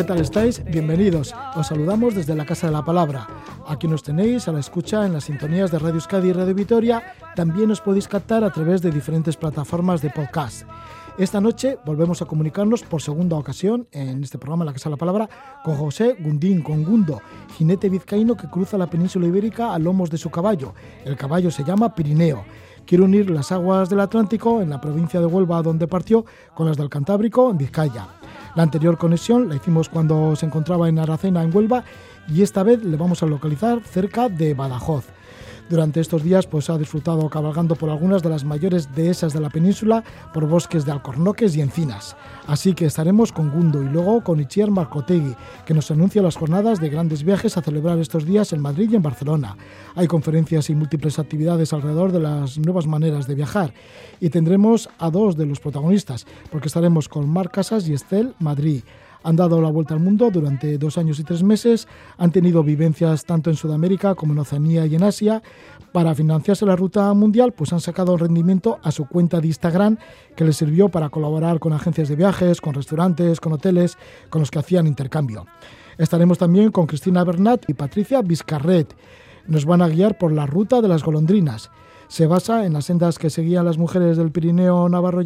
¿Qué tal estáis? Bienvenidos. Os saludamos desde la Casa de la Palabra. Aquí nos tenéis a la escucha en las sintonías de Radio Euskadi y Radio Vitoria. También os podéis captar a través de diferentes plataformas de podcast. Esta noche volvemos a comunicarnos por segunda ocasión en este programa La Casa de la Palabra con José Gundín, con Gundo, jinete vizcaíno que cruza la península ibérica a lomos de su caballo. El caballo se llama Pirineo. Quiere unir las aguas del Atlántico en la provincia de Huelva donde partió con las del Cantábrico en Vizcaya. La anterior conexión la hicimos cuando se encontraba en Aracena, en Huelva, y esta vez le vamos a localizar cerca de Badajoz. Durante estos días pues, ha disfrutado cabalgando por algunas de las mayores dehesas de la península, por bosques de alcornoques y encinas. Así que estaremos con Gundo y luego con Itziar Marcotegui, que nos anuncia las jornadas de grandes viajes a celebrar estos días en Madrid y en Barcelona. Hay conferencias y múltiples actividades alrededor de las nuevas maneras de viajar. Y tendremos a dos de los protagonistas, porque estaremos con Marc Casas y Estel Madrid han dado la vuelta al mundo durante dos años y tres meses, han tenido vivencias tanto en Sudamérica como en Oceanía y en Asia. Para financiarse la ruta mundial, pues han sacado rendimiento a su cuenta de Instagram, que les sirvió para colaborar con agencias de viajes, con restaurantes, con hoteles, con los que hacían intercambio. Estaremos también con Cristina Bernat y Patricia Vizcarret. Nos van a guiar por la ruta de las golondrinas se basa en las sendas que seguían las mujeres del Pirineo Navarro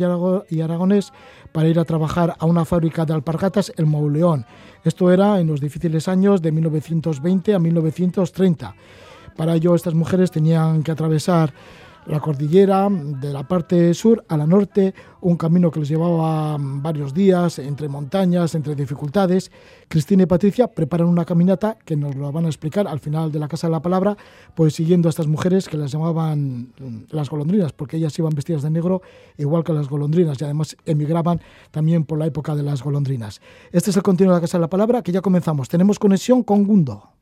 y Aragonés para ir a trabajar a una fábrica de alpargatas, el Mauleón. Esto era en los difíciles años de 1920 a 1930. Para ello, estas mujeres tenían que atravesar la cordillera de la parte sur a la norte, un camino que les llevaba varios días entre montañas, entre dificultades. Cristina y Patricia preparan una caminata que nos lo van a explicar al final de la Casa de la Palabra, pues siguiendo a estas mujeres que las llamaban mm, las golondrinas, porque ellas iban vestidas de negro igual que las golondrinas y además emigraban también por la época de las golondrinas. Este es el continuo de la Casa de la Palabra que ya comenzamos. Tenemos conexión con Gundo.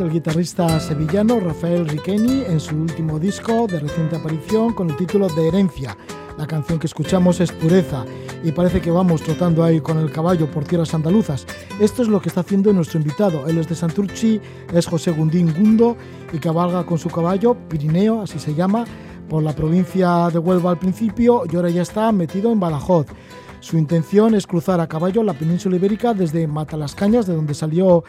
El guitarrista sevillano Rafael Riqueni en su último disco de reciente aparición con el título de Herencia. La canción que escuchamos es Pureza y parece que vamos trotando ahí con el caballo por tierras andaluzas. Esto es lo que está haciendo nuestro invitado. Él es de Santurchi, es José Gundín Gundo y cabalga con su caballo, Pirineo, así se llama, por la provincia de Huelva al principio y ahora ya está metido en Badajoz. Su intención es cruzar a caballo la península ibérica desde Matalascañas, de donde salió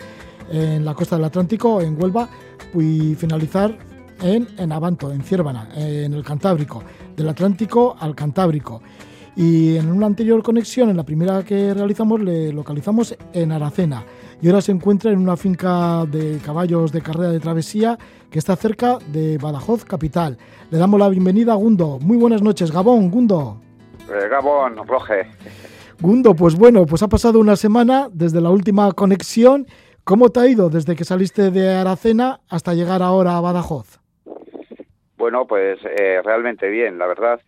en la costa del Atlántico, en Huelva, y finalizar en, en Abanto, en Ciervana, en el Cantábrico, del Atlántico al Cantábrico. Y en una anterior conexión, en la primera que realizamos, le localizamos en Aracena. Y ahora se encuentra en una finca de caballos de carrera de travesía que está cerca de Badajoz, capital. Le damos la bienvenida a Gundo. Muy buenas noches, Gabón, Gundo. Eh, Gabón, Roge. Gundo, pues bueno, pues ha pasado una semana desde la última conexión ¿Cómo te ha ido desde que saliste de Aracena hasta llegar ahora a Badajoz? Bueno, pues eh, realmente bien, la verdad.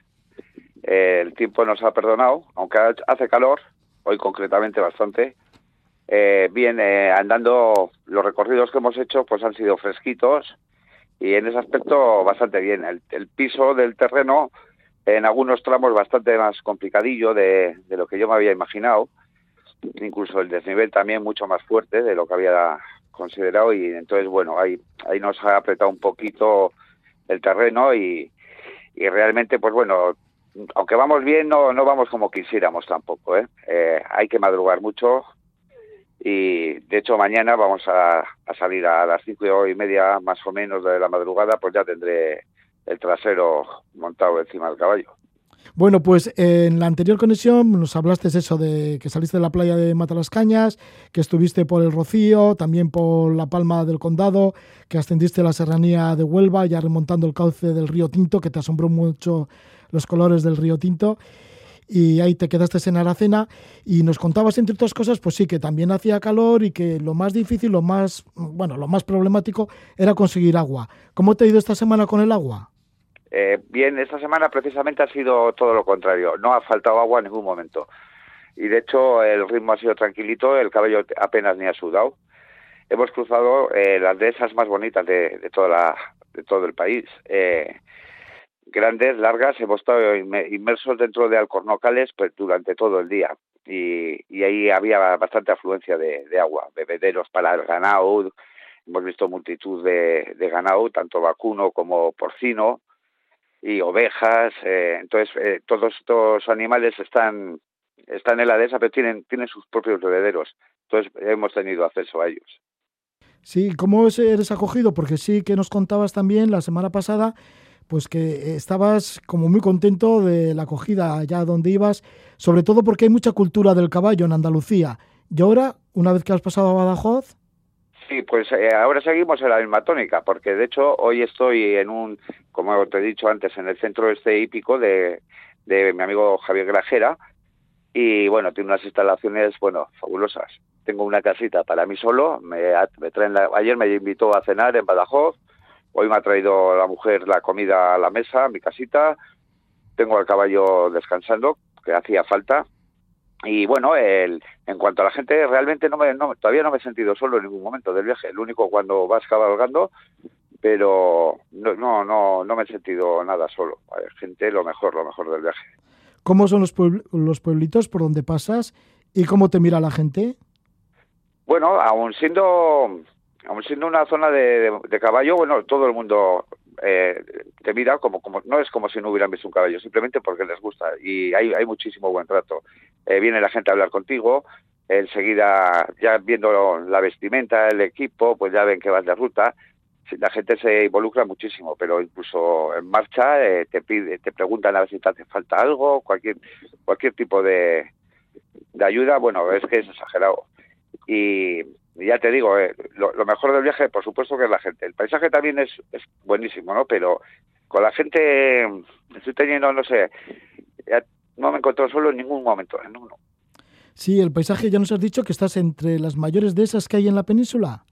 Eh, el tiempo nos ha perdonado, aunque hace calor, hoy concretamente bastante. Eh, bien, andando, los recorridos que hemos hecho pues han sido fresquitos y en ese aspecto bastante bien. El, piso del terreno en algunos tramos bastante más complicadillo de lo que yo me había imaginado, incluso el desnivel también mucho más fuerte de lo que había considerado y entonces bueno ahí ahí nos ha apretado un poquito el terreno y, y realmente pues bueno aunque vamos bien no no vamos como quisiéramos tampoco ¿eh? eh hay que madrugar mucho y de hecho mañana vamos a, a, salir a las cinco y media más o menos de la madrugada pues ya tendré el trasero montado encima del caballo bueno, pues en la anterior conexión nos hablaste eso de que saliste de la playa de Matalascañas, que estuviste por el Rocío, también por la Palma del Condado, que ascendiste a la serranía de Huelva, ya remontando el cauce del río Tinto, que te asombró mucho los colores del río Tinto. Y ahí te quedaste en Aracena y nos contabas, entre otras cosas, pues sí, que también hacía calor y que lo más difícil, lo más, bueno, lo más problemático era conseguir agua. ¿Cómo te ha ido esta semana con el agua? Eh, bien, esta semana precisamente ha sido todo lo contrario. No ha faltado agua en ningún momento. Y de hecho el ritmo ha sido tranquilito, el cabello apenas ni ha sudado. Hemos cruzado eh, las dehesas más bonitas de, toda la, de todo el país. Eh, grandes, largas, hemos estado inmersos dentro de alcornocales pues, durante todo el día. Y, y ahí había bastante afluencia de, de, agua, bebederos para el ganado. Hemos visto multitud de, de ganado, tanto vacuno como porcino y ovejas. Eh, entonces, eh, todos estos animales están, están en la dehesa, pero tienen, tienen sus propios bebederos. Entonces, hemos tenido acceso a ellos. Sí, ¿cómo eres acogido? Porque sí que nos contabas también la semana pasada pues que estabas como muy contento de la acogida allá donde ibas, sobre todo porque hay mucha cultura del caballo en Andalucía. Y ahora, una vez que has pasado a Badajoz, Sí, pues eh, ahora seguimos en la misma tónica, porque de hecho hoy estoy en un, como te he dicho antes, en el centro este hípico de, de mi amigo Javier Grajera, y bueno, tiene unas instalaciones, bueno, fabulosas. Tengo una casita para mí solo, me, me traen la, ayer me invitó a cenar en Badajoz, hoy me ha traído la mujer la comida a la mesa, mi casita, tengo al caballo descansando, que hacía falta, y bueno, el, en cuanto a la gente, realmente no me, no, todavía no me he sentido solo en ningún momento del viaje. El único cuando vas cabalgando, pero no, no, no, no me he sentido nada solo. Hay gente, lo mejor, lo mejor del viaje. ¿Cómo son los, puebl los pueblitos por donde pasas y cómo te mira la gente? Bueno, aún siendo, aún siendo una zona de, de, de caballo, bueno, todo el mundo eh, te mira como, como no es como si no hubieran visto un caballo, simplemente porque les gusta y hay, hay muchísimo buen trato. Eh, viene la gente a hablar contigo, enseguida ya viendo la vestimenta, el equipo, pues ya ven que vas de ruta. La gente se involucra muchísimo, pero incluso en marcha eh, te pide, te preguntan a ver si te hace falta algo, cualquier cualquier tipo de, de ayuda. Bueno, es que es exagerado. Y, y ya te digo, eh, lo, lo, mejor del viaje, por supuesto, que es la gente. El paisaje también es, es buenísimo, ¿no? Pero con la gente estoy teniendo, no sé, ya no me encontró solo en ningún momento, en uno. Sí, el paisaje, ya nos has dicho que estás entre las mayores de esas que hay en la península.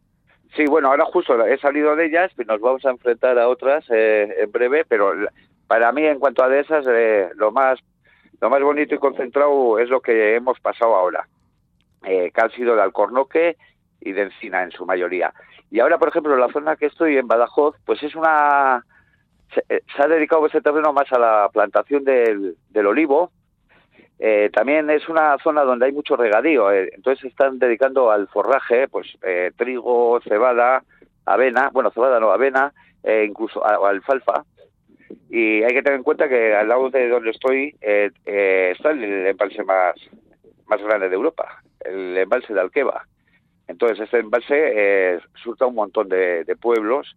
Sí, bueno, ahora justo he salido de ellas, y nos vamos a enfrentar a otras eh, en breve, pero para mí, en cuanto a de esas, eh, lo más lo más bonito y concentrado es lo que hemos pasado ahora, eh, que ha sido de Alcornoque y de Encina en su mayoría. Y ahora, por ejemplo, la zona que estoy en Badajoz, pues es una... Se, eh, ha dedicado ese terreno más a la plantación del, olivo, eh, también es una zona donde hay mucho regadío, eh, entonces se están dedicando al forraje, pues trigo, cebada, avena, bueno, cebada no, avena, incluso a, alfalfa. Y hay que tener en cuenta que al lado de donde estoy está el embalse más, más grande de Europa, el embalse de Alqueva. Entonces este embalse eh, surta un montón de, pueblos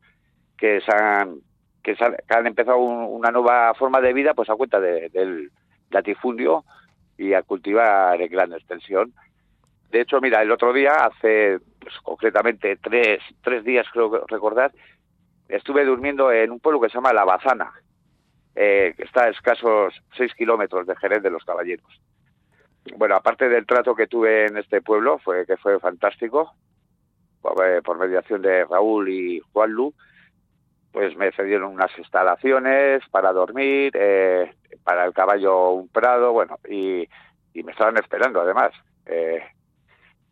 que se han, empezado un, una nueva forma de vida pues a cuenta de, del latifundio y a cultivar en gran extensión. De hecho, mira, el otro día, hace pues, concretamente tres, tres días, creo recordar, estuve durmiendo en un pueblo que se llama La Bazana, eh, que está a escasos seis kilómetros de Jerez de los Caballeros. Bueno, aparte del trato que tuve en este pueblo, fue que fue fantástico, por, eh, mediación de Raúl y Juan Lu, pues me cedieron unas instalaciones para dormir, eh, para el caballo un prado, bueno, y, y me estaban esperando además. Eh,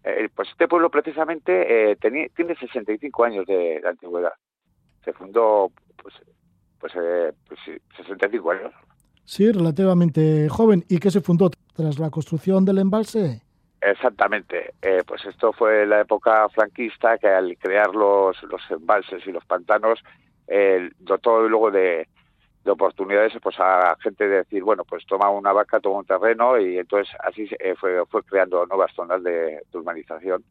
eh, pues este pueblo precisamente tiene 65 años de, antigüedad. Se fundó, pues, pues, pues 65 años. Sí, relativamente joven. ¿Y qué se fundó tras la construcción del embalse? Exactamente. Eh, pues esto fue la época franquista que al crear los, los embalses y los pantanos eh, dotó luego de, de oportunidades pues a gente de decir, bueno, pues toma una vaca, toma un terreno y entonces así eh, fue, fue creando nuevas zonas de, urbanización.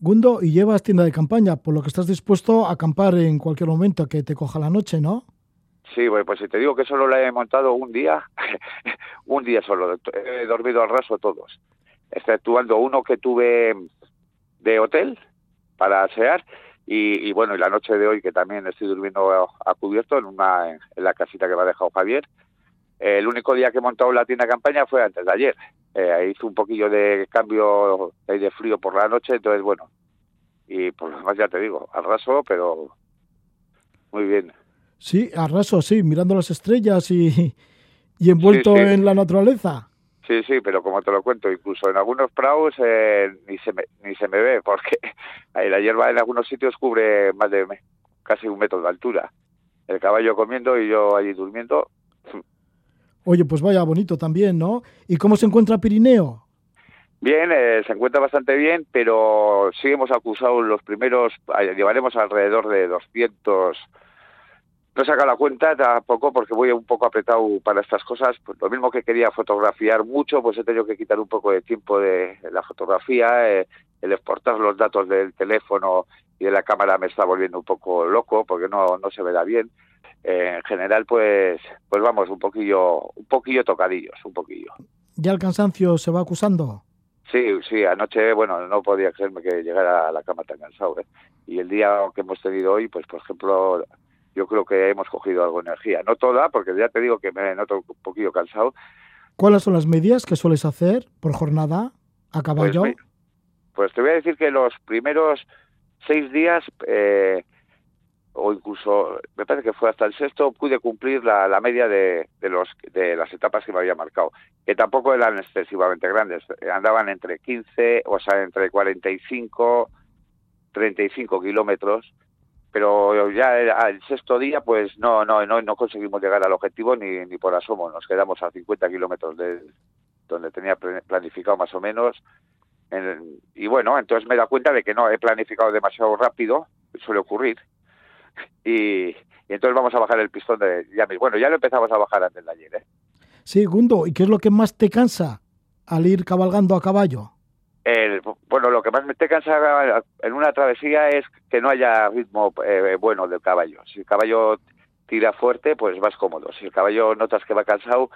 Gundo, y llevas tienda de campaña, por lo que estás dispuesto a acampar en cualquier momento que te coja la noche, ¿no? Sí, bueno, pues si te digo que solo la he montado un día, un día solo, he dormido al raso todos, exceptuando uno que tuve de hotel para asear y, bueno, y la noche de hoy, que también estoy durmiendo a, cubierto en, una, en la casita que me ha dejado Javier, el único día que he montado la tienda campaña fue antes de ayer. Eh, hice un poquillo de cambio de frío por la noche, entonces bueno, y por lo demás ya te digo, al raso, pero muy bien. Sí, al raso, sí, mirando las estrellas y, y envuelto en la naturaleza. Sí, sí, pero como te lo cuento, incluso en algunos prados eh, ni, se me, ni se me ve, porque la hierba en algunos sitios cubre más de casi un metro de altura. El caballo comiendo y yo allí durmiendo. Oye, pues vaya bonito también, ¿no? ¿Y cómo se encuentra Pirineo? Bien, eh, se encuentra bastante bien, pero sí hemos acusado los primeros, eh, llevaremos alrededor de 200 no he sacado la cuenta tampoco porque voy un poco apretado para estas cosas. Pues lo mismo que quería fotografiar mucho, pues he tenido que quitar un poco de tiempo de la fotografía. Eh, el exportar los datos del teléfono y de la cámara me está volviendo un poco loco porque no, no se verá bien. Eh, en general, pues, pues vamos, un poquillo, un poquillo tocadillos, un poquillo. ¿Ya el cansancio se va acusando? Sí, sí, anoche, bueno, no podía creerme que llegara a la cama tan cansado. ¿eh? Y el día que hemos tenido hoy, pues por ejemplo, yo creo que hemos cogido algo de energía. No toda, porque ya te digo que me noto un poquito cansado. ¿Cuáles son las medidas que sueles hacer por jornada a caballo? Pues, pues te voy a decir que los primeros seis días, eh, o incluso, me parece que fue hasta el sexto, pude cumplir la, la media de, de, los, de las etapas que me había marcado, que tampoco eran excesivamente grandes, andaban entre 15, o sea, entre 45, 35 kilómetros, pero ya el sexto día pues no no no no conseguimos llegar al objetivo ni, ni por asomo. Nos quedamos a 50 kilómetros de donde tenía planificado más o menos. Y bueno entonces me da cuenta de que no he planificado demasiado rápido suele ocurrir. Y, y entonces vamos a bajar el pistón de ya bueno ya lo empezamos a bajar antes de ayer ¿eh? sí Gundo y qué es lo que más te cansa al ir cabalgando a caballo el, bueno, lo que más me te cansa en una travesía es que no haya ritmo eh, bueno del caballo. Si el caballo tira fuerte, pues vas cómodo. Si el caballo notas que va cansado,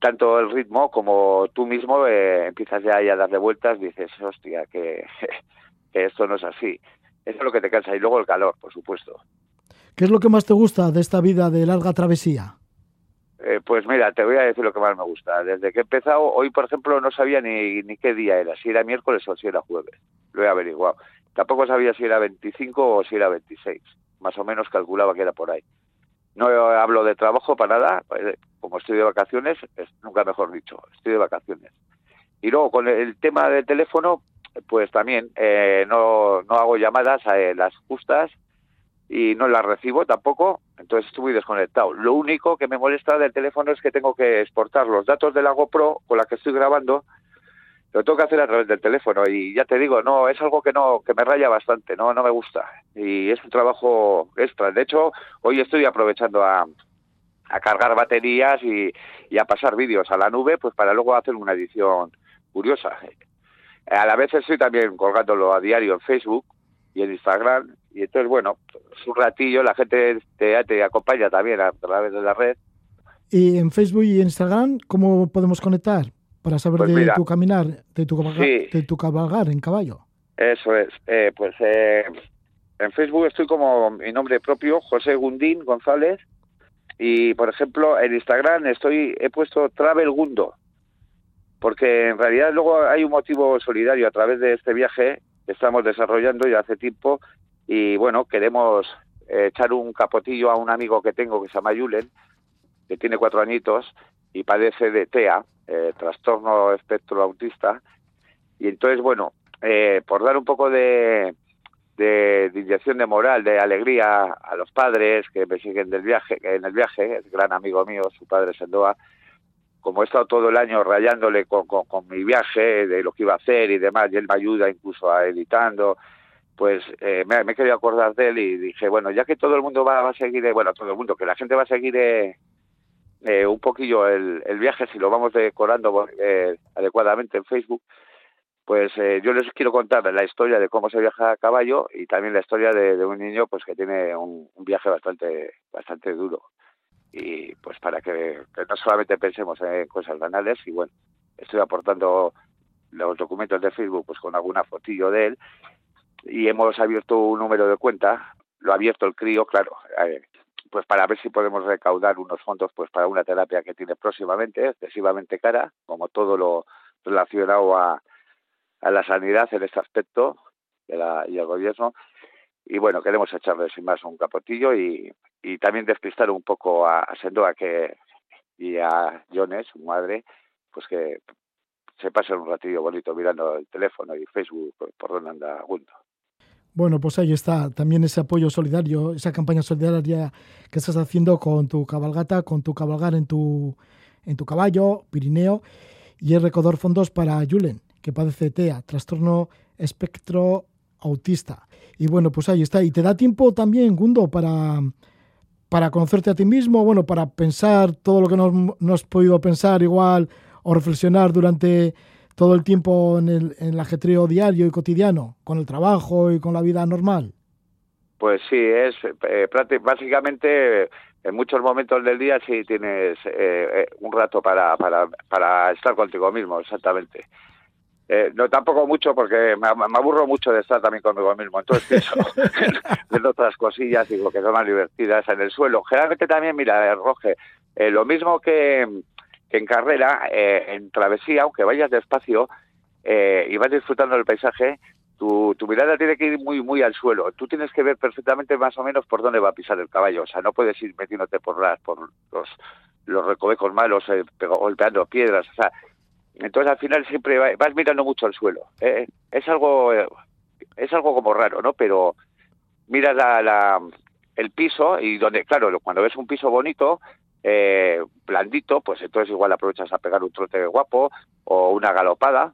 tanto el ritmo como tú mismo eh, empiezas ya a darle vueltas, dices, hostia, que, que esto no es así. Eso es lo que te cansa. Y luego el calor, por supuesto. ¿Qué es lo que más te gusta de esta vida de larga travesía? Eh, pues mira, te voy a decir lo que más me gusta. Desde que he empezado, hoy por ejemplo no sabía ni, ni qué día era, si era miércoles o si era jueves. Lo he averiguado. Tampoco sabía si era 25 o si era 26. Más o menos calculaba que era por ahí. No hablo de trabajo para nada, pues, como estoy de vacaciones, es, nunca mejor dicho, estoy de vacaciones. Y luego con el tema del teléfono, pues también eh, no, no hago llamadas a las justas y no las recibo tampoco, entonces estoy desconectado. Lo único que me molesta del teléfono es que tengo que exportar los datos de la GoPro con la que estoy grabando, lo tengo que hacer a través del teléfono y ya te digo, no, es algo que no que me raya bastante, no no me gusta y es un trabajo extra. De hecho, hoy estoy aprovechando a, a cargar baterías y, y a pasar vídeos a la nube, pues para luego hacer una edición curiosa. A la vez estoy también colgándolo a diario en Facebook y en Instagram. Y entonces, bueno, es un ratillo, la gente te, te acompaña también a través de la red. ¿Y en Facebook y Instagram cómo podemos conectar para saber pues de tu caminar, de tu, cabalgar, de tu cabalgar en caballo? Eso es. Eh, pues eh, en Facebook estoy como mi nombre propio, José Gundín González. Y, por ejemplo, en Instagram estoy he puesto Travel Gundo, porque en realidad luego hay un motivo solidario a través de este viaje estamos desarrollando ya hace tiempo y bueno, queremos eh, echar un capotillo a un amigo que tengo que se llama Julen, que tiene cuatro añitos y padece de TEA, eh, trastorno espectro autista. Y entonces, bueno, eh, por dar un poco de, de, inyección de moral, de alegría a los padres que me siguen del viaje, en el viaje, es gran amigo mío, su padre Sendoa, como he estado todo el año rayándole con, con, mi viaje, de lo que iba a hacer y demás, y él me ayuda incluso a editando, pues eh, me, me, querido acordar de él y dije, bueno, ya que todo el mundo va, a seguir, eh, bueno, todo el mundo, que la gente va a seguir eh, un poquillo el, el, viaje, si lo vamos decorando adecuadamente en Facebook, pues yo les quiero contar la historia de cómo se viaja a caballo y también la historia de, un niño pues que tiene un, viaje bastante bastante duro y pues para que, no solamente pensemos en cosas banales y bueno estoy aportando los documentos de Facebook pues con alguna fotillo de él y hemos abierto un número de cuenta lo ha abierto el crío claro pues para ver si podemos recaudar unos fondos pues para una terapia que tiene próximamente excesivamente cara como todo lo relacionado a a la sanidad en este aspecto de la, y al gobierno. Y bueno, queremos echarle sin más un capotillo y, y también despistar un poco a, Sendoa que, y a Jones, su madre, pues que se pasen un ratillo bonito mirando el teléfono y Facebook por, donde anda Gundo. Bueno, pues ahí está también ese apoyo solidario, esa campaña solidaria que estás haciendo con tu cabalgata, con tu cabalgar en tu, en tu caballo, Pirineo, y el recaudar fondos para Julen, que padece TEA, trastorno espectro autista. Y bueno, pues ahí está. Y te da tiempo también, Gundo, para, para conocerte a ti mismo, bueno, para pensar todo lo que no, has podido pensar igual o reflexionar durante todo el tiempo en el, en ajetreo diario y cotidiano, con el trabajo y con la vida normal. Pues sí, es eh, básicamente en muchos momentos del día sí tienes eh, eh, un rato para, para, para estar contigo mismo, exactamente. Eh, no tampoco mucho porque me, aburro mucho de estar también conmigo mismo. Entonces pienso en, otras cosillas, digo que son más divertidas en el suelo. Generalmente también, mira, Roge, eh, lo mismo que, en carrera, eh, en travesía, aunque vayas despacio y vas disfrutando del paisaje, tu, tu mirada tiene que ir muy muy al suelo. Tú tienes que ver perfectamente más o menos por dónde va a pisar el caballo. O sea, no puedes ir metiéndote por las por los los recovecos malos, golpeando piedras. O sea, entonces al final siempre vas mirando mucho al suelo. Eh, es algo es algo como raro, ¿no? Pero miras la, el piso y donde, claro, cuando ves un piso bonito, eh, blandito, pues entonces igual aprovechas a pegar un trote guapo o una galopada.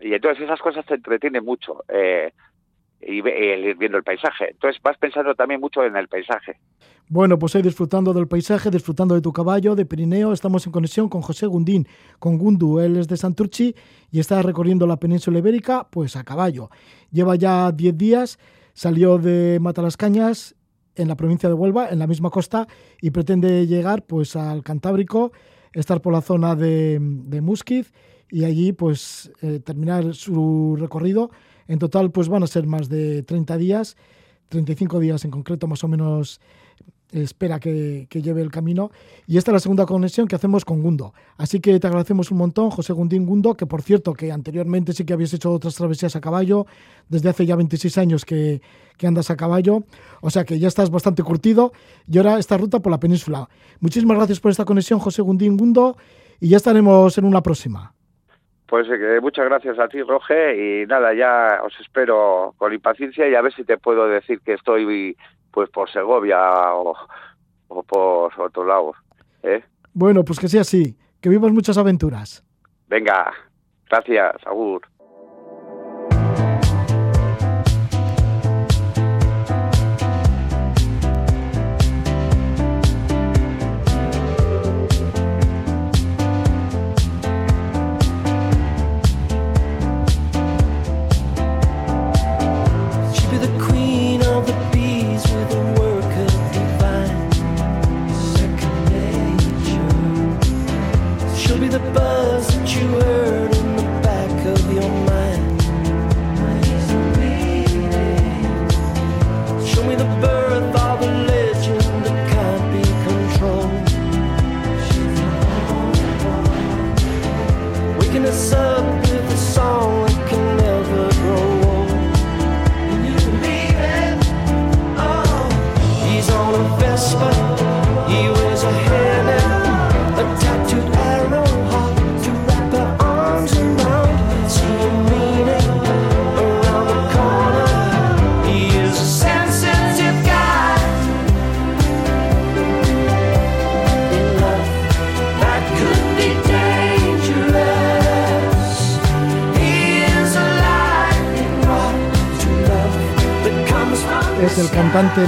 Y entonces esas cosas te entretienen mucho. Eh, y, ir viendo el paisaje. Entonces vas pensando también mucho en el paisaje. Bueno, pues ahí disfrutando del paisaje, disfrutando de tu caballo, de Pirineo, estamos en conexión con José Gundín, con Gundu, él es de Santurchi y está recorriendo la península ibérica, pues a caballo. Lleva ya 10 días, salió de Matalascañas, en la provincia de Huelva, en la misma costa, y pretende llegar pues al Cantábrico, estar por la zona de, de Musquiz y allí pues eh, terminar su recorrido en total, pues van a ser más de 30 días, 35 días en concreto, más o menos espera que, lleve el camino. Y esta es la segunda conexión que hacemos con Gundo. Así que te agradecemos un montón, José Gundín Gundo, que por cierto, que anteriormente sí que habías hecho otras travesías a caballo, desde hace ya 26 años que, que andas a caballo, o sea que ya estás bastante curtido y ahora esta ruta por la península. Muchísimas gracias por esta conexión, José Gundín Gundo, y ya estaremos en una próxima. Pues eh, muchas gracias a ti, Roge, y nada, ya os espero con impaciencia y a ver si te puedo decir que estoy pues por Segovia o, por otro lado. ¿eh? Bueno, pues que sea así, que vivas muchas aventuras. Venga, gracias, Agur.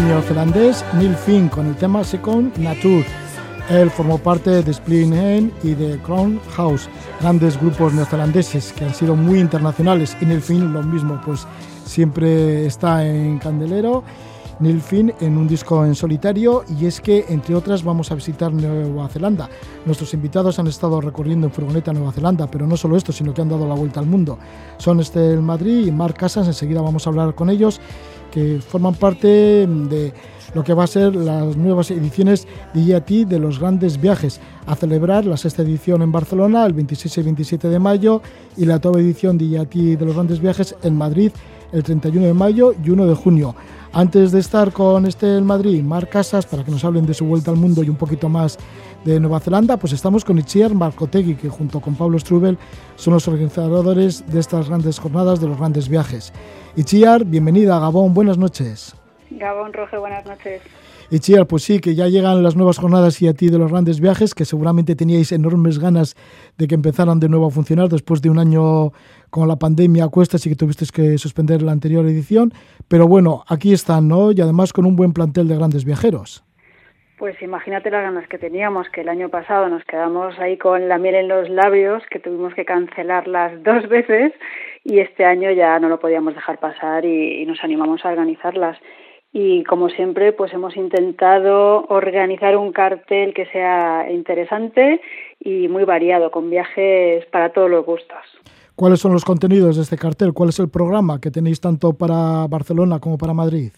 Neozelandés Neil Finn con el tema Second Nature. Él formó parte de Split Hen y de Crown House, grandes grupos neozelandeses que han sido muy internacionales. Y Neil Finn lo mismo, pues siempre está en Candelero. Neil Finn en un disco en solitario y es que entre otras vamos a visitar Nueva Zelanda. Nuestros invitados han estado recorriendo en furgoneta Nueva Zelanda, pero no solo esto, sino que han dado la vuelta al mundo. Son Estel Madrid y Marc Casas, enseguida vamos a hablar con ellos, que forman parte de lo que va a ser las nuevas ediciones de IAT de los grandes viajes, a celebrar la sexta edición en Barcelona el 26 y 27 de mayo y la octava edición de IAT de los grandes viajes en Madrid el 31 de mayo y 1 de junio. Antes de estar con este en Madrid, Marc Casas, para que nos hablen de su vuelta al mundo y un poquito más de Nueva Zelanda, pues estamos con Itziar Marcotegui, que junto con Pablo Strubel son los organizadores de estas grandes jornadas de los grandes viajes. Itziar, bienvenida a Gabón, buenas noches. Gabón Roge, buenas noches. Itziar, pues sí, que ya llegan las nuevas jornadas y a ti de los grandes viajes, que seguramente teníais enormes ganas de que empezaran de nuevo a funcionar después de un año con la pandemia a cuestas y que tuviste que suspender la anterior edición. Pero bueno, aquí están, ¿no? Y además con un buen plantel de grandes viajeros. Pues imagínate las ganas que teníamos, que el año pasado nos quedamos ahí con la miel en los labios, que tuvimos que cancelarlas dos veces y este año ya no lo podíamos dejar pasar y, y nos animamos a organizarlas y como siempre pues hemos intentado organizar un cartel que sea interesante y muy variado con viajes para todos los gustos. ¿Cuáles son los contenidos de este cartel? ¿Cuál es el programa que tenéis tanto para Barcelona como para Madrid?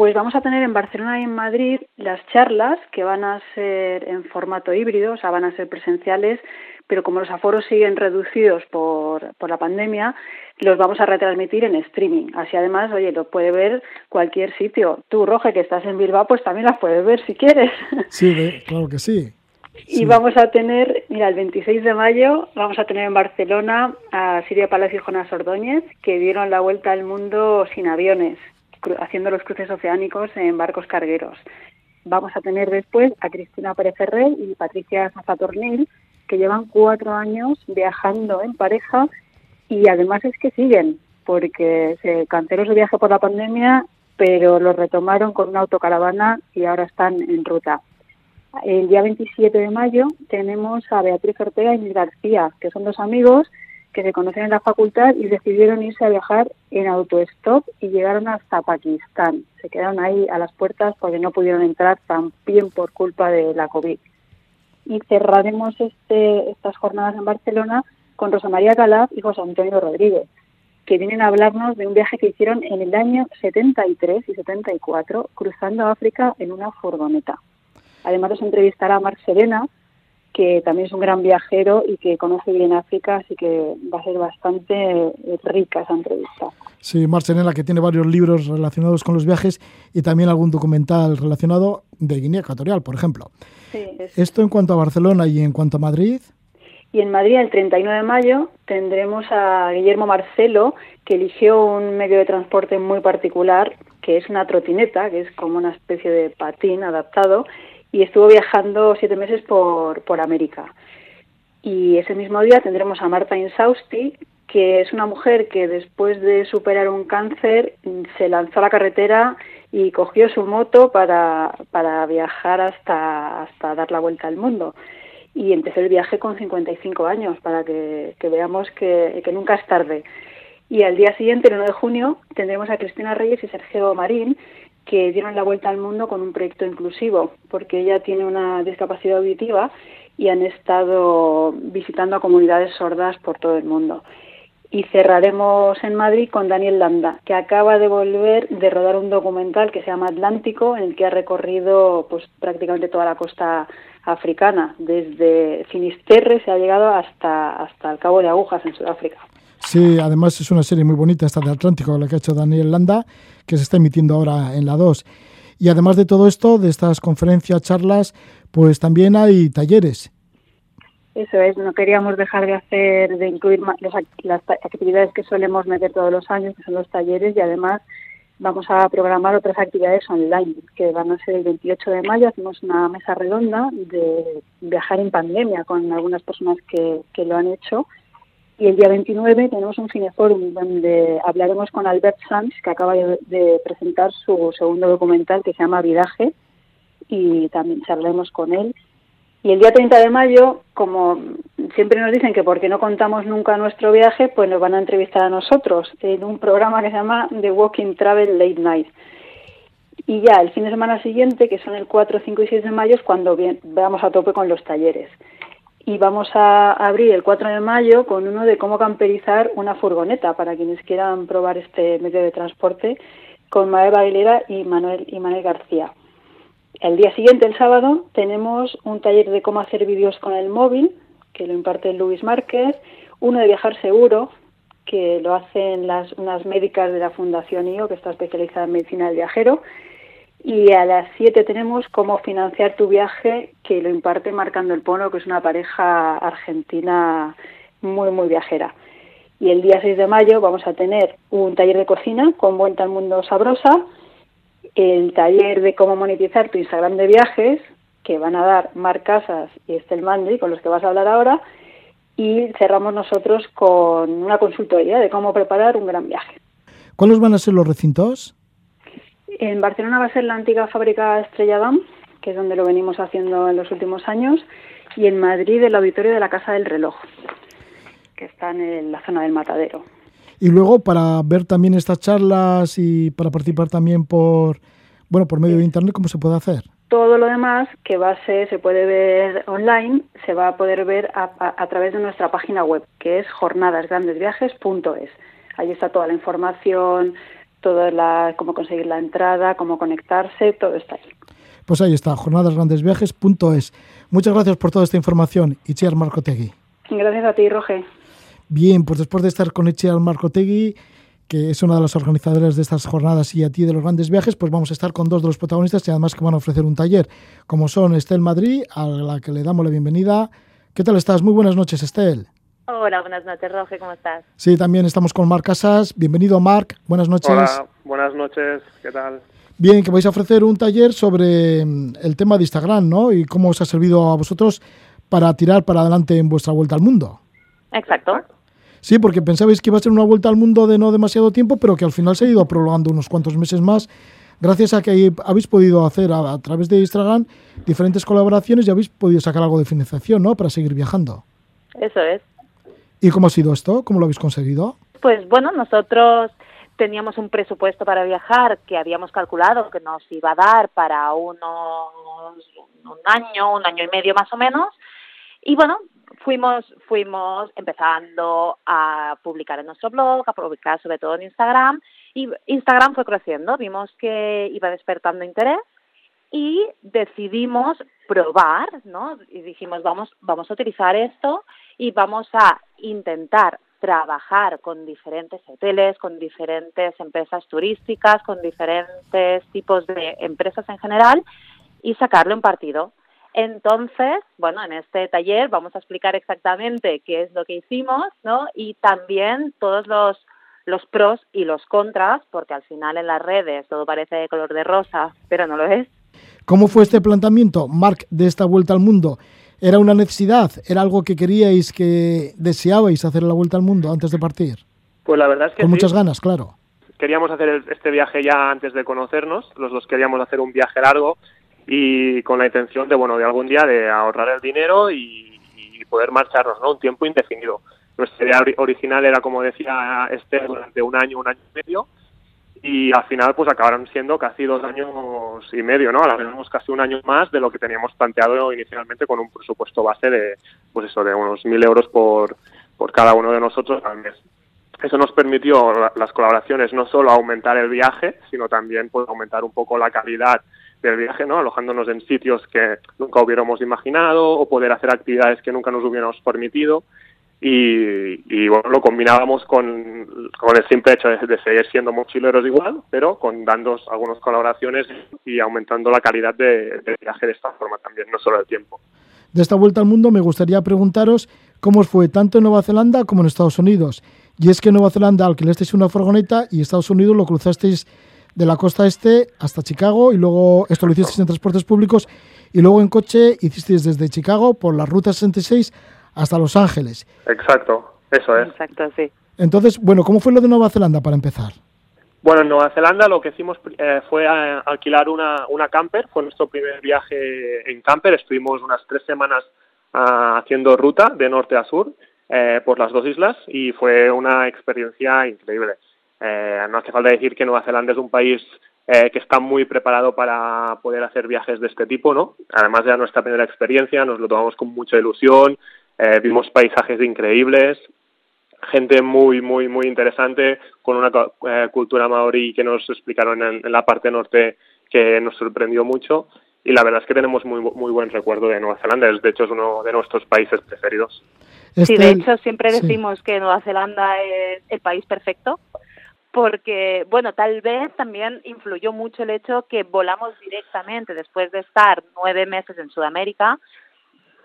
Pues vamos a tener en Barcelona y en Madrid las charlas que van a ser en formato híbrido, o sea, van a ser presenciales, pero como los aforos siguen reducidos por, por la pandemia, los vamos a retransmitir en streaming. Así además, oye, lo puede ver cualquier sitio. Tú, Roge, que estás en Bilbao, pues también las puedes ver si quieres. Sí, claro que sí. Y vamos a tener, mira, el 26 de mayo vamos a tener en Barcelona a Siria Palacio y Jonas Ordóñez, que dieron la vuelta al mundo sin aviones, haciendo los cruces oceánicos en barcos cargueros. Vamos a tener después a Cristina Pérez Ferrer y Patricia Zazatornil, que llevan cuatro años viajando en pareja y además es que siguen, porque se canceló su viaje por la pandemia, pero lo retomaron con una autocaravana y ahora están en ruta. El día 27 de mayo tenemos a Beatriz Ortega y Luis García, que son dos amigos que se conocen en la facultad y decidieron irse a viajar en autostop y llegaron hasta Pakistán. Se quedaron ahí a las puertas porque no pudieron entrar también por culpa de la COVID. Y cerraremos este, estas jornadas en Barcelona con Rosa María Calaf y José Antonio Rodríguez, que vienen a hablarnos de un viaje que hicieron en el año 73 y 74 cruzando África en una furgoneta. Además nos entrevistará a Marc Serena, que también es un gran viajero y que conoce bien África, así que va a ser bastante rica esa entrevista. Sí, Marc Serena, que tiene varios libros relacionados con los viajes y también algún documental relacionado de Guinea Ecuatorial, por ejemplo. Sí, Esto en cuanto a Barcelona y en cuanto a Madrid. Y en Madrid, el 31 de mayo, tendremos a Guillermo Marcelo, que eligió un medio de transporte muy particular, que es una trotineta, que es como una especie de patín adaptado, y estuvo viajando siete meses por, por América. Y ese mismo día tendremos a Marta Insausti, que es una mujer que después de superar un cáncer se lanzó a la carretera y cogió su moto para, para viajar hasta, hasta dar la vuelta al mundo. Y empezó el viaje con 55 años, para que, que veamos que, que nunca es tarde. Y al día siguiente, el 1 de junio, tendremos a Cristina Reyes y Sergio Marín, que dieron la vuelta al mundo con un proyecto inclusivo, porque ella tiene una discapacidad auditiva y han estado visitando a comunidades sordas por todo el mundo. Y cerraremos en Madrid con Daniel Landa, que acaba de volver de rodar un documental que se llama Atlántico, en el que ha recorrido pues prácticamente toda la costa africana, desde Finisterre se ha llegado hasta, hasta el Cabo de Agujas en Sudáfrica. Sí, además es una serie muy bonita esta de Atlántico, la que ha hecho Daniel Landa, que se está emitiendo ahora en la 2. Y además de todo esto, de estas conferencias, charlas, pues también hay talleres. Eso es, no queríamos dejar de hacer, de incluir las actividades que solemos meter todos los años, que son los talleres, y además vamos a programar otras actividades online, que van a ser el 28 de mayo, hacemos una mesa redonda de viajar en pandemia con algunas personas que, que lo han hecho Y el día 29 tenemos un cineforum donde hablaremos con Albert Sanz, que acaba de, presentar su segundo documental que se llama Vidaje, y también charlaremos con él. Y el día 30 de mayo, como siempre nos dicen que porque no contamos nunca nuestro viaje, pues nos van a entrevistar a nosotros en un programa que se llama The Walking Travel Late Night. Y ya el fin de semana siguiente, que son el 4, 5 y 6 de mayo, es cuando vamos a tope con los talleres. Y vamos a abrir el 4 de mayo con uno de cómo camperizar una furgoneta para quienes quieran probar este medio de transporte con Manuel Aguilera y Manuel, y Manuel García. El día siguiente, el sábado, tenemos un taller de cómo hacer vídeos con el móvil, que lo imparte Luis Márquez, uno de viajar seguro, que lo hacen las, unas médicas de la Fundación IO, que está especializada en medicina del viajero, y a las 7 tenemos cómo financiar tu viaje, que lo imparte Marcando el Pono, que es una pareja argentina muy, muy viajera. Y el día 6 de mayo vamos a tener un taller de cocina con Vuelta al Mundo Sabrosa, el taller de cómo monetizar tu Instagram de viajes, que van a dar Marc Casas y Estel Mandri, con los que vas a hablar ahora, y cerramos nosotros con una consultoría de cómo preparar un gran viaje. ¿Cuáles van a ser los recintos? En Barcelona va a ser la antigua fábrica Estrella Damm, que es donde lo venimos haciendo en los últimos años, y en Madrid el auditorio de la Casa del Reloj, que está en la zona del Matadero. Y luego para ver también estas charlas y para participar también por bueno por medio de internet, ¿cómo se puede hacer? Todo lo demás que va a ser, se puede ver online, se va a poder ver a, a través de nuestra página web, que es jornadasgrandesviajes.es. Ahí está toda la información, toda la, cómo conseguir la entrada, cómo conectarse, todo está ahí. Pues ahí está, jornadasgrandesviajes.es. Muchas gracias por toda esta información, Itziar Marcotegui. Gracias a ti, Roge. Bien, pues después de estar con Itziar Marcotegui, que es una de las organizadoras de estas jornadas y a ti de los grandes viajes, pues vamos a estar con dos de los protagonistas y además que van a ofrecer un taller, como son Estel Madrid, a la que le damos la bienvenida. ¿Qué tal estás? Muy buenas noches, Estel. Hola, buenas noches, Roge, ¿cómo estás? Sí, también estamos con Marc Casas. Bienvenido, Marc. Buenas noches. Hola, buenas noches, ¿qué tal? Bien, que vais a ofrecer un taller sobre mm, el tema de Instagram, ¿no? Y cómo os ha servido a vosotros para tirar para adelante en vuestra vuelta al mundo. Exacto. Sí, porque pensabais que iba a ser una vuelta al mundo de no demasiado tiempo, pero que al final se ha ido prolongando unos cuantos meses más, gracias a que habéis podido hacer a, a través de Instagram diferentes colaboraciones y habéis podido sacar algo de financiación, ¿no? Para seguir viajando. Eso es. ¿Y cómo ha sido esto? ¿Cómo lo habéis conseguido? Pues bueno, nosotros teníamos un presupuesto para viajar que habíamos calculado que nos iba a dar para unos un año, un año y medio más o menos. Y bueno, fuimos fuimos empezando a publicar en nuestro blog, a publicar sobre todo en Instagram y Instagram fue creciendo, vimos que iba despertando interés y decidimos probar, ¿no? Y dijimos, vamos vamos a utilizar esto y vamos a intentar trabajar con diferentes hoteles, con diferentes empresas turísticas, con diferentes tipos de empresas en general y sacarle un partido. Entonces, bueno, en este taller vamos a explicar exactamente qué es lo que hicimos, ¿no? Y también todos los los pros y los contras, porque al final en las redes todo parece de color de rosa, pero no lo es. ¿Cómo fue este planteamiento, Marc, de esta vuelta al mundo? ¿Era una necesidad? ¿Era algo que queríais, que deseabais hacer la vuelta al mundo antes de partir? Pues la verdad es que Con muchas ganas, claro. Queríamos hacer este viaje ya antes de conocernos, los dos queríamos hacer un viaje largo y con la intención de, bueno, de algún día de ahorrar el dinero y, poder marcharnos, ¿no? Un tiempo indefinido. Nuestra idea original era, como decía Esther, durante un año, un año y medio, y al final pues acabaron siendo casi dos años y medio, ¿no? Ahora tenemos casi un año más de lo que teníamos planteado inicialmente con un presupuesto base de, pues eso, de unos mil euros por, por cada uno de nosotros al mes. Eso nos permitió las colaboraciones no solo aumentar el viaje, sino también pues, aumentar un poco la calidad del viaje, ¿no? alojándonos en sitios que nunca hubiéramos imaginado o poder hacer actividades que nunca nos hubiéramos permitido y, bueno, lo combinábamos con, el simple hecho de, seguir siendo mochileros igual, pero con dando algunas colaboraciones y aumentando la calidad de, viaje de esta forma también, no solo el tiempo. De esta vuelta al mundo me gustaría preguntaros cómo os fue tanto en Nueva Zelanda como en Estados Unidos. Y es que en Nueva Zelanda alquilasteis una furgoneta y Estados Unidos lo cruzasteis de la costa este hasta Chicago y luego esto lo hicisteis en transportes públicos y luego en coche hicisteis desde Chicago por la ruta 66 hasta Los Ángeles. Exacto. Eso es. Exacto, sí. Entonces, bueno, ¿cómo fue lo de Nueva Zelanda para empezar? Bueno, en Nueva Zelanda lo que hicimos eh, fue eh, alquilar una, una camper, fue nuestro primer viaje en camper, estuvimos unas tres semanas ah, haciendo ruta de norte a sur eh, por las dos islas y fue una experiencia increíble. no hace falta decir que Nueva Zelanda es un país que está muy preparado para poder hacer viajes de este tipo, ¿no? Además de nuestra primera experiencia, nos lo tomamos con mucha ilusión, vimos paisajes increíbles, gente muy, muy, muy interesante, con una eh, cultura maorí que nos explicaron en, la parte norte que nos sorprendió mucho. Y la verdad es que tenemos muy, muy buen recuerdo de Nueva Zelanda, de hecho es uno de nuestros países preferidos. Sí, de este hecho siempre decimos que Nueva Zelanda es el país perfecto, porque, bueno, tal vez también influyó mucho el hecho que volamos directamente después de estar nueve meses en Sudamérica,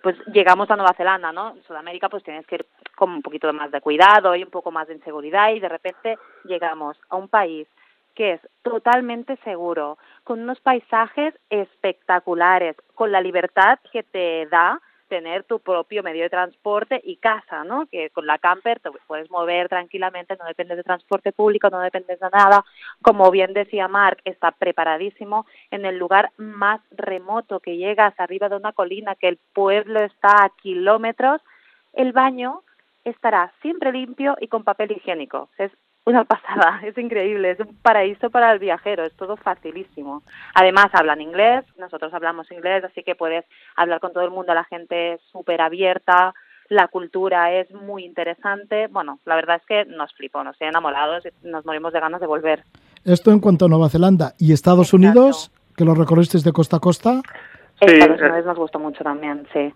pues llegamos a Nueva Zelanda, ¿no? En Sudamérica pues tienes que ir con un poquito más de cuidado y un poco más de inseguridad y de repente llegamos a un país que es totalmente seguro, con unos paisajes espectaculares, con la libertad que te da tener tu propio medio de transporte y casa, ¿no? Que con la camper te puedes mover tranquilamente, no dependes de transporte público, no dependes de nada. Como bien decía Mark, está preparadísimo en el lugar más remoto que llegas arriba de una colina, que el pueblo está a kilómetros. El baño estará siempre limpio y con papel higiénico. Es una pasada, es increíble, es un paraíso para el viajero, es todo facilísimo. Además hablan inglés, nosotros hablamos inglés, así que puedes hablar con todo el mundo, la gente es súper abierta, la cultura es muy interesante. Bueno, la verdad es que nos flipó, nos tiene enamorados y nos morimos de ganas de volver. Esto en cuanto a Nueva Zelanda y Estados Unidos, que lo recorriste de costa a costa. Sí, Estados eh, Unidos nos gustó mucho también, sí.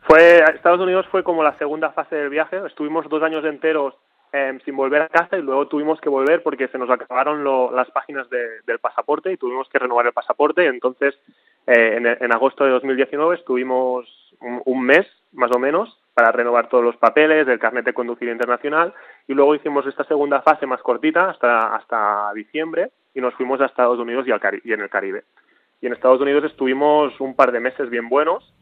Fue, Estados Unidos fue como la segunda fase del viaje, estuvimos dos años enteros Em, sin volver a casa y luego tuvimos que volver porque se nos acabaron las páginas del pasaporte y tuvimos que renovar el pasaporte. Entonces, eh, en, agosto de 2019 estuvimos un, mes más o menos para renovar todos los papeles del carnet de conducir internacional y luego hicimos esta segunda fase más cortita hasta, hasta diciembre y nos fuimos a Estados Unidos y, al y en el Caribe. Y en Estados Unidos estuvimos un par de meses bien buenos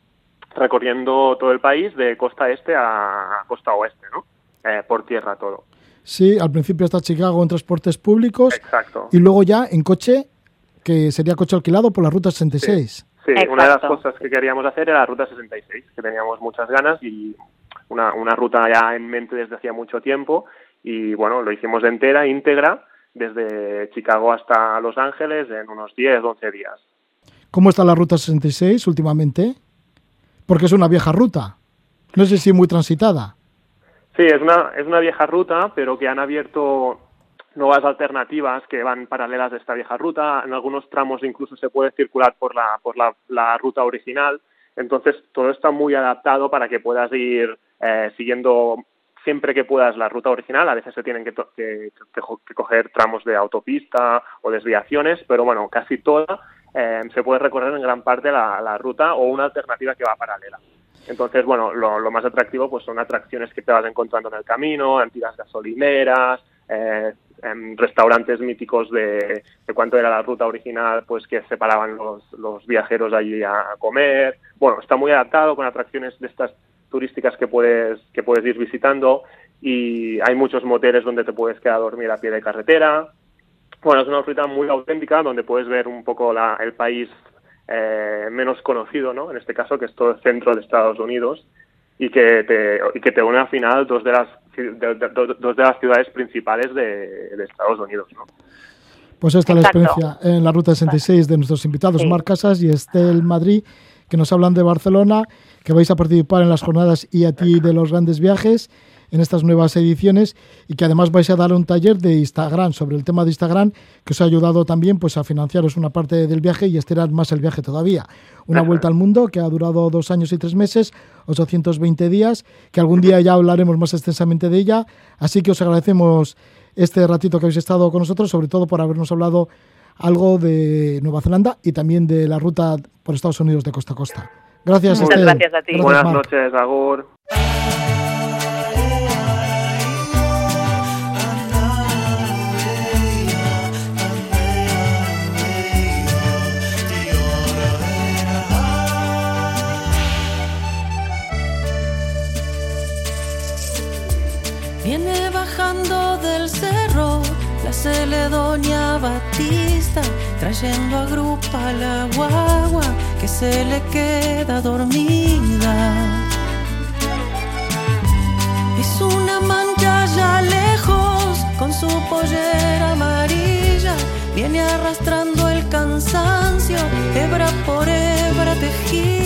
recorriendo todo el país de costa este a costa oeste, ¿no? Eh, por tierra todo. Sí, al principio hasta Chicago en transportes públicos. Exacto. Y luego ya en coche, que sería coche alquilado por la Ruta 66. Sí, una de las cosas que queríamos hacer era la Ruta 66, que teníamos muchas ganas y una, una ruta ya en mente desde hacía mucho tiempo. Y bueno, lo hicimos de entera, íntegra, desde Chicago hasta Los Ángeles en unos 10, 11 días. ¿Cómo está la Ruta 66 últimamente? Porque es una vieja ruta. No sé si muy transitada. Sí, es una, es una vieja ruta, pero que han abierto nuevas alternativas que van paralelas a esta vieja ruta. En algunos tramos incluso se puede circular por la, por la, ruta original. Entonces, todo está muy adaptado para que puedas ir eh, siguiendo siempre que puedas la ruta original. A veces se tienen que, que, coger tramos de autopista o desviaciones, pero bueno, casi toda eh, se puede recorrer en gran parte la, la ruta o una alternativa que va paralela. Entonces, bueno, lo, más atractivo pues son atracciones que te vas encontrando en el camino, antiguas gasolineras, eh, restaurantes míticos de, cuánto era la ruta original, pues que separaban los, los viajeros allí a, comer. Bueno, está muy adaptado con atracciones de estas turísticas que puedes, que puedes ir visitando y hay muchos moteles donde te puedes quedar a dormir a pie de carretera. Bueno, es una ruta muy auténtica donde puedes ver un poco la, el país eh, menos conocido, ¿no? En este caso, que es todo el centro de Estados Unidos y que te, y que te une al final dos de las, dos de las ciudades principales de, Estados Unidos, ¿no? Pues esta es la experiencia en la Ruta 66 de nuestros invitados, Mar Casas y Estel Madrid, que nos hablan de Barcelona, que vais a participar en las jornadas y a ti de los grandes viajes en estas nuevas ediciones y que además vais a dar un taller de Instagram sobre el tema de Instagram que os ha ayudado también pues a financiaros una parte del viaje y estirar más el viaje todavía. Una vuelta al mundo que ha durado dos años y tres meses, 820 días, que algún día ya hablaremos más extensamente de ella. Así que os agradecemos este ratito que habéis estado con nosotros, sobre todo por habernos hablado algo de Nueva Zelanda y también de la ruta por Estados Unidos de costa a costa. Gracias, Muchas gracias a ti. Buenas noches, Agur. Viene bajando del cerro la Celedonia Batista, trayendo a grupa la guagua que se le queda dormida. Es una mancha ya lejos con su pollera amarilla, viene arrastrando el cansancio, hebra por hebra tejida.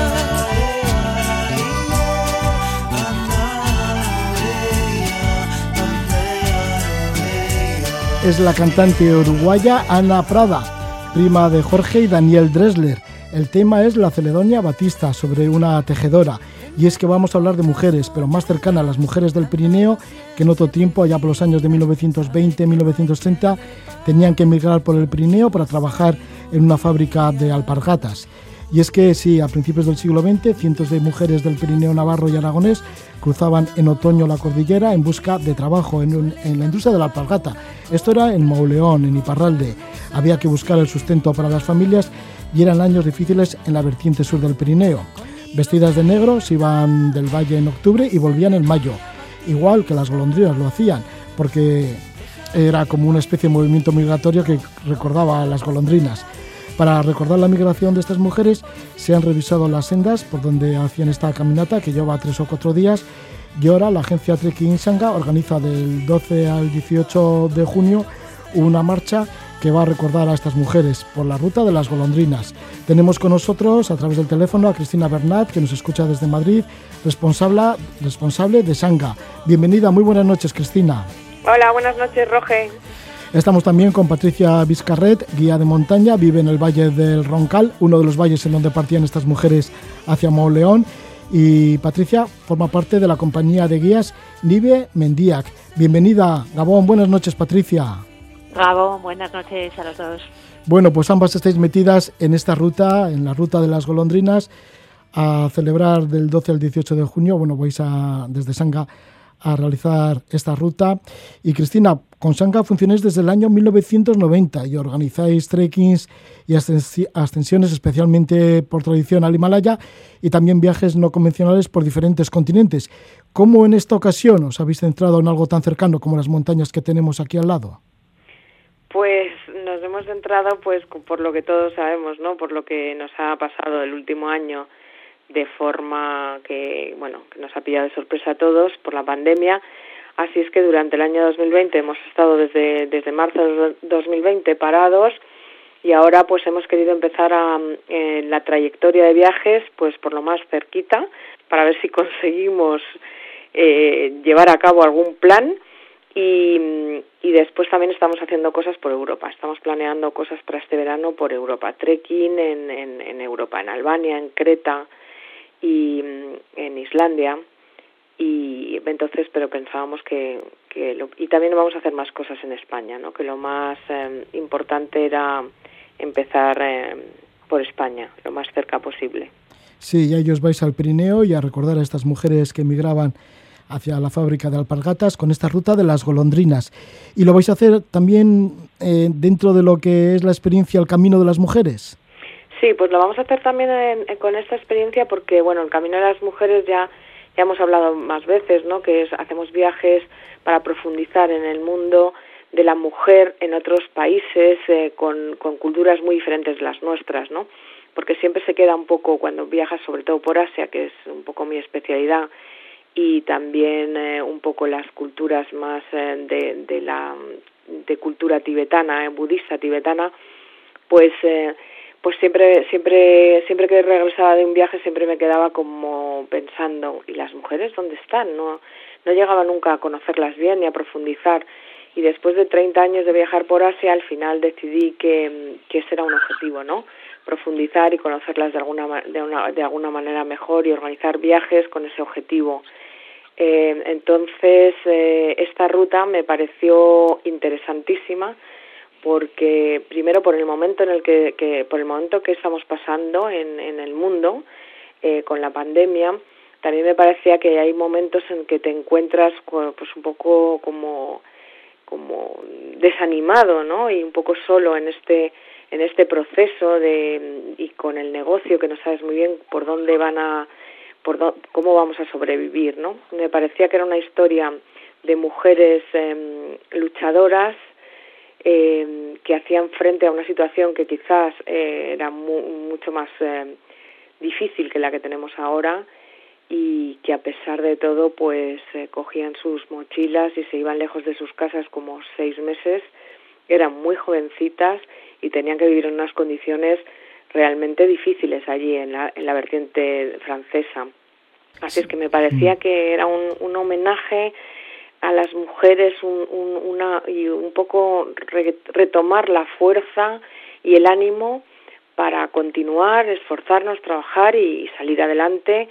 Es la cantante uruguaya Ana Prada, prima de Jorge y Daniel Dresler. El tema es La Celedonia Batista, sobre una tejedora. Y es que vamos a hablar de mujeres, pero más cercana a las mujeres del Pirineo, que en otro tiempo, allá por los años de 1920-1930, tenían que emigrar por el Pirineo para trabajar en una fábrica de alpargatas. Y es que sí, a principios del siglo XX, cientos de mujeres del Pirineo Navarro y Aragonés cruzaban en otoño la cordillera en busca de trabajo en, la industria de la alpargata. Esto era en Mauleón, en Iparralde. Había que buscar el sustento para las familias y eran años difíciles en la vertiente sur del Pirineo. Vestidas de negro, se iban del valle en octubre y volvían en mayo. Igual que las golondrinas lo hacían, porque era como una especie de movimiento migratorio que recordaba a las golondrinas. Para recordar la migración de estas mujeres se han revisado las sendas por donde hacían esta caminata que lleva tres o cuatro días y ahora la agencia Trekking Sanga organiza del 12 al 18 de junio una marcha que va a recordar a estas mujeres por la ruta de las golondrinas. Tenemos con nosotros a través del teléfono a Cristina Bernat, que nos escucha desde Madrid, responsable, responsable de Sanga. Bienvenida, muy buenas noches, Cristina. Hola, buenas noches, Roge. Estamos también con Patricia Vizcarret, guía de montaña, vive en el Valle del Roncal, uno de los valles en donde partían estas mujeres hacia Mauleón. Y Patricia forma parte de la compañía de guías Nive Mendiac. Bienvenida, Gabón. Buenas noches, Patricia. Gabón, buenas noches a los dos. Bueno, pues ambas estáis metidas en esta ruta, en la ruta de las golondrinas, a celebrar del 12 al 18 de junio. Bueno, vais a, desde Sanga a realizar esta ruta. Y Cristina, con Sanga funcionáis desde el año 1990 y organizáis trekkings y ascensiones especialmente por tradición al Himalaya y también viajes no convencionales por diferentes continentes. ¿Cómo en esta ocasión os habéis centrado en algo tan cercano como las montañas que tenemos aquí al lado? Pues nos hemos centrado pues por lo que todos sabemos, ¿no? Por lo que nos ha pasado el último año de forma que, bueno, que nos ha pillado de sorpresa a todos por la pandemia. Así es que durante el año 2020 hemos estado desde, desde marzo de 2020 parados y ahora pues hemos querido empezar a, eh, la trayectoria de viajes pues por lo más cerquita para ver si conseguimos eh, llevar a cabo algún plan y, y después también estamos haciendo cosas por Europa. Estamos planeando cosas para este verano por Europa. Trekking en, en, en Europa, en Albania, en Creta, y mm, en Islandia y entonces pero pensábamos que, que lo, y también vamos a hacer más cosas en España no que lo más eh, importante era empezar eh, por España lo más cerca posible. Sí ya ellos vais al Pirineo y a recordar a estas mujeres que emigraban hacia la fábrica de alpargatas con esta ruta de las golondrinas. Y lo vais a hacer también eh, dentro de lo que es la experiencia el camino de las mujeres Sí, pues lo vamos a hacer también con esta experiencia porque, bueno, el Camino de las Mujeres ya, ya hemos hablado más veces, ¿no? Que es, hacemos viajes para profundizar en el mundo de la mujer en otros países eh, con, culturas muy diferentes de las nuestras, ¿no? Porque siempre se queda un poco, cuando viajas sobre todo por Asia, que es un poco mi especialidad, y también eh, un poco las culturas más eh, de, de la de cultura tibetana, budista tibetana, pues pues siempre siempre siempre que regresaba de un viaje siempre me quedaba como pensando y las mujeres dónde están no no llegaba nunca a conocerlas bien ni a profundizar y después de 30 años de viajar por Asia, al final decidí que, que ese era un objetivo, ¿no? Profundizar y conocerlas de alguna, de, una, de alguna manera mejor y organizar viajes con ese objetivo. Eh, entonces, eh, esta ruta me pareció interesantísima porque primero por el momento en el que, que por el momento que estamos pasando en, en el mundo eh, con la pandemia también me parecía que hay momentos en que te encuentras pues un poco como como desanimado no y un poco solo en este en este proceso de y con el negocio que no sabes muy bien por dónde van a por cómo vamos a sobrevivir no me parecía que era una historia de mujeres eh, luchadoras eh, que hacían frente a una situación que quizás eh, era mu mucho más eh, difícil que la que tenemos ahora y que a pesar de todo pues eh, cogían sus mochilas y se iban lejos de sus casas como seis meses. Eran muy jovencitas y tenían que vivir en unas condiciones realmente difíciles allí en la, en la vertiente francesa. Así es que me parecía que era un, un homenaje a las mujeres un, un, una, y un poco re, retomar la fuerza y el ánimo para continuar, esforzarnos, trabajar y salir adelante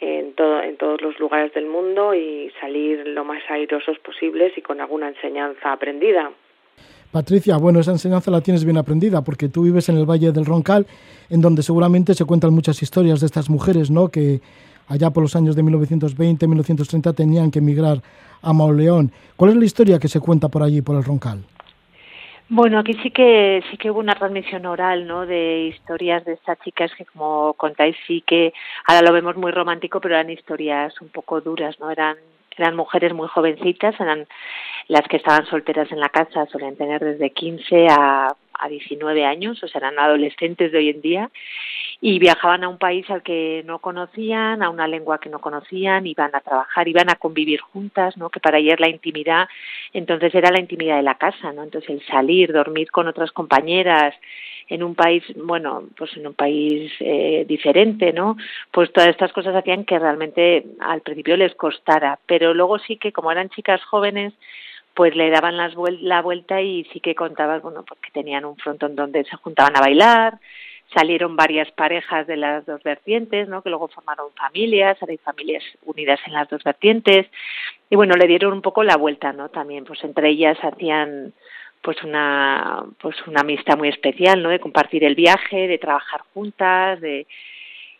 en, todo, en todos los lugares del mundo y salir lo más airosos posibles y con alguna enseñanza aprendida. Patricia, bueno, esa enseñanza la tienes bien aprendida porque tú vives en el Valle del Roncal, en donde seguramente se cuentan muchas historias de estas mujeres, ¿no? Que allá por los años de 1920, 1930 tenían que emigrar a Mauleón. ¿Cuál es la historia que se cuenta por allí, por el Roncal? Bueno, aquí sí que sí que hubo una transmisión oral, ¿no? De historias de estas chicas que, como contáis, sí que ahora lo vemos muy romántico, pero eran historias un poco duras, ¿no? Eran eran mujeres muy jovencitas, eran las que estaban solteras en la casa, solían tener desde 15 a, a 19 años, o sea, eran adolescentes de hoy en día, y viajaban a un país al que no conocían, a una lengua que no conocían, iban a trabajar, iban a convivir juntas, ¿no? Que para ellas la intimidad, entonces era la intimidad de la casa, ¿no? Entonces el salir, dormir con otras compañeras, en un país, bueno, pues en un país eh, diferente, ¿no? Pues todas estas cosas hacían que realmente al principio les costara, pero luego sí que como eran chicas jóvenes, pues le daban las vuel la vuelta y sí que contaban, bueno, porque tenían un frontón donde se juntaban a bailar, salieron varias parejas de las dos vertientes, ¿no? que luego formaron familias, hay familias unidas en las dos vertientes, y bueno, le dieron un poco la vuelta, ¿no? También, pues entre ellas hacían pues una pues una amistad muy especial, ¿no? De compartir el viaje, de trabajar juntas, de